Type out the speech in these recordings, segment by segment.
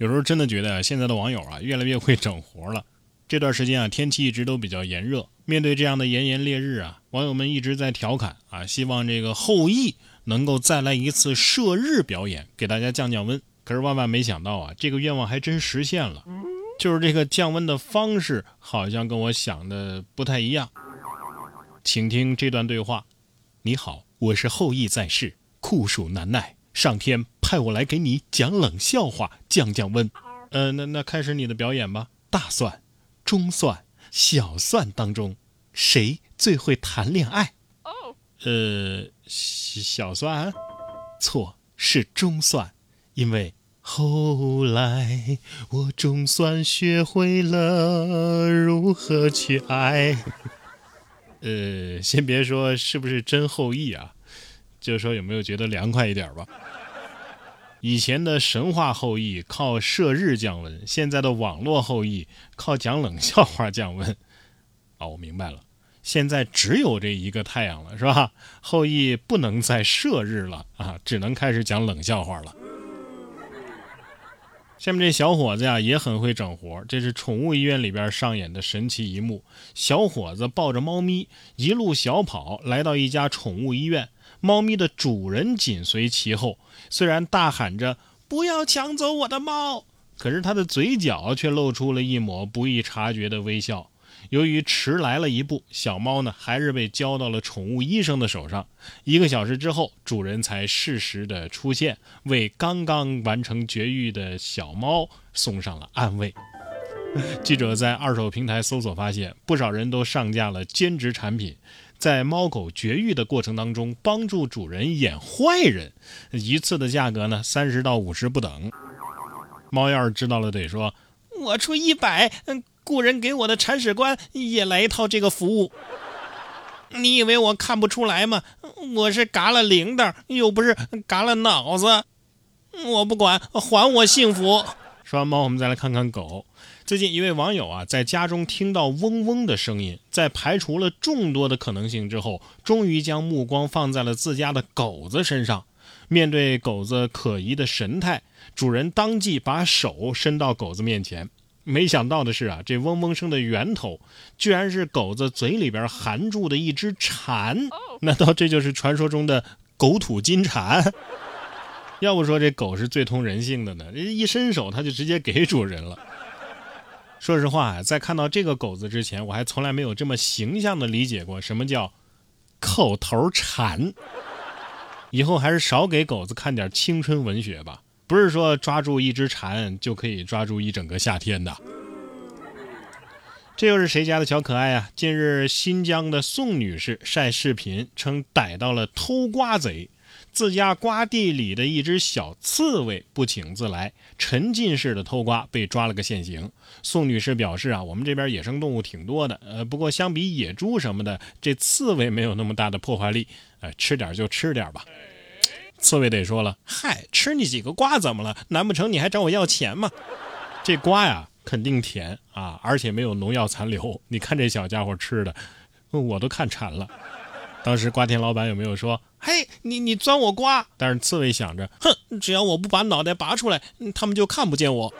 有时候真的觉得现在的网友啊，越来越会整活了。这段时间啊，天气一直都比较炎热，面对这样的炎炎烈日啊，网友们一直在调侃啊，希望这个后羿能够再来一次射日表演，给大家降降温。可是万万没想到啊，这个愿望还真实现了，就是这个降温的方式好像跟我想的不太一样。请听这段对话：你好，我是后羿在世，酷暑难耐，上天派我来给你讲冷笑话，降降温。呃，那那开始你的表演吧，大蒜。中蒜、小蒜当中，谁最会谈恋爱？哦呃，小蒜，错，是中蒜，因为后来我总算学会了如何去爱。呃，先别说是不是真后羿啊，就说有没有觉得凉快一点吧。以前的神话后羿靠射日降温，现在的网络后羿靠讲冷笑话降温。哦，我明白了，现在只有这一个太阳了，是吧？后羿不能再射日了啊，只能开始讲冷笑话了。下面这小伙子呀也很会整活，这是宠物医院里边上演的神奇一幕：小伙子抱着猫咪一路小跑来到一家宠物医院。猫咪的主人紧随其后，虽然大喊着“不要抢走我的猫”，可是他的嘴角却露出了一抹不易察觉的微笑。由于迟来了一步，小猫呢还是被交到了宠物医生的手上。一个小时之后，主人才适时的出现，为刚刚完成绝育的小猫送上了安慰。记者在二手平台搜索发现，不少人都上架了兼职产品。在猫狗绝育的过程当中，帮助主人演坏人，一次的价格呢三十到五十不等。猫要是知道了，得说我出一百，雇人给我的铲屎官也来一套这个服务。你以为我看不出来吗？我是嘎了铃铛，又不是嘎了脑子。我不管，还我幸福。说完猫，我们再来看看狗。最近一位网友啊，在家中听到嗡嗡的声音，在排除了众多的可能性之后，终于将目光放在了自家的狗子身上。面对狗子可疑的神态，主人当即把手伸到狗子面前。没想到的是啊，这嗡嗡声的源头，居然是狗子嘴里边含住的一只蝉。难道这就是传说中的狗吐金蝉？要不说这狗是最通人性的呢？一伸手，它就直接给主人了。说实话，在看到这个狗子之前，我还从来没有这么形象的理解过什么叫口头禅。以后还是少给狗子看点青春文学吧，不是说抓住一只蝉就可以抓住一整个夏天的。这又是谁家的小可爱啊？近日，新疆的宋女士晒视频称逮到了偷瓜贼。自家瓜地里的一只小刺猬不请自来，沉浸式的偷瓜，被抓了个现行。宋女士表示啊，我们这边野生动物挺多的，呃，不过相比野猪什么的，这刺猬没有那么大的破坏力，呃，吃点就吃点吧。刺猬得说了，嗨，吃你几个瓜怎么了？难不成你还找我要钱吗？这瓜呀，肯定甜啊，而且没有农药残留。你看这小家伙吃的，我都看馋了。当时瓜田老板有没有说：“嘿，你你钻我瓜？”但是刺猬想着：“哼，只要我不把脑袋拔出来，他们就看不见我。”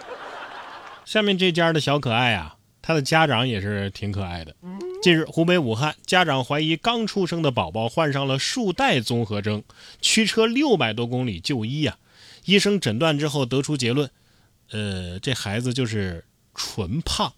下面这家的小可爱啊，他的家长也是挺可爱的。近日，湖北武汉家长怀疑刚出生的宝宝患上了树袋综合征，驱车六百多公里就医啊。医生诊断之后得出结论：呃，这孩子就是纯胖。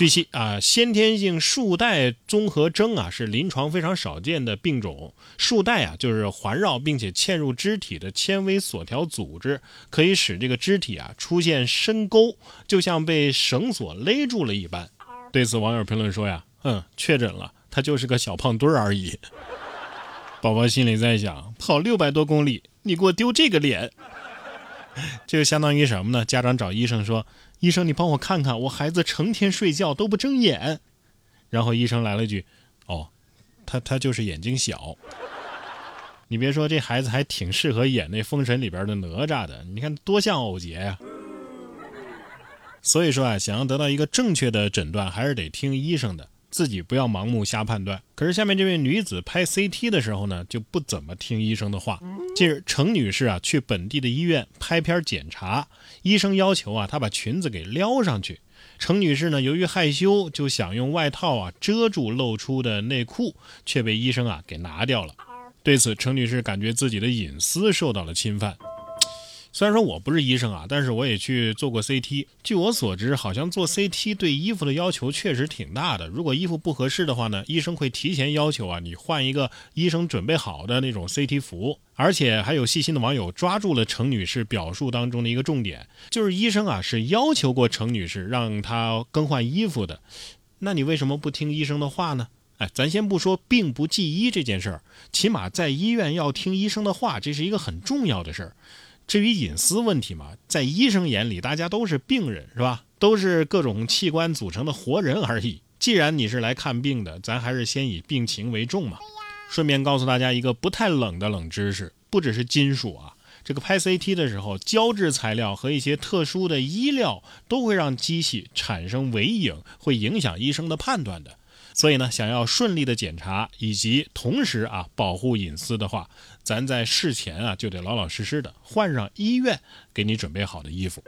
据悉啊，先天性束带综合征啊是临床非常少见的病种。束带啊就是环绕并且嵌入肢体的纤维锁条组织，可以使这个肢体啊出现深沟，就像被绳索勒住了一般。对此，网友评论说呀：“嗯，确诊了，他就是个小胖墩而已。”宝宝心里在想：跑六百多公里，你给我丢这个脸，这 就相当于什么呢？家长找医生说。医生，你帮我看看，我孩子成天睡觉都不睁眼。然后医生来了一句：“哦，他他就是眼睛小。”你别说，这孩子还挺适合演那《封神》里边的哪吒的。你看多像偶杰呀！所以说啊，想要得到一个正确的诊断，还是得听医生的。自己不要盲目瞎判断。可是下面这位女子拍 CT 的时候呢，就不怎么听医生的话。近日，程女士啊去本地的医院拍片检查，医生要求啊她把裙子给撩上去。程女士呢由于害羞，就想用外套啊遮住露出的内裤，却被医生啊给拿掉了。对此，程女士感觉自己的隐私受到了侵犯。虽然说我不是医生啊，但是我也去做过 CT。据我所知，好像做 CT 对衣服的要求确实挺大的。如果衣服不合适的话呢，医生会提前要求啊你换一个医生准备好的那种 CT 服。而且还有细心的网友抓住了程女士表述当中的一个重点，就是医生啊是要求过程女士让她更换衣服的。那你为什么不听医生的话呢？哎，咱先不说病不忌医这件事儿，起码在医院要听医生的话，这是一个很重要的事儿。至于隐私问题嘛，在医生眼里，大家都是病人，是吧？都是各种器官组成的活人而已。既然你是来看病的，咱还是先以病情为重嘛。顺便告诉大家一个不太冷的冷知识：不只是金属啊，这个拍 CT 的时候，胶质材料和一些特殊的衣料都会让机器产生微影，会影响医生的判断的。所以呢，想要顺利的检查以及同时啊保护隐私的话，咱在事前啊就得老老实实的换上医院给你准备好的衣服。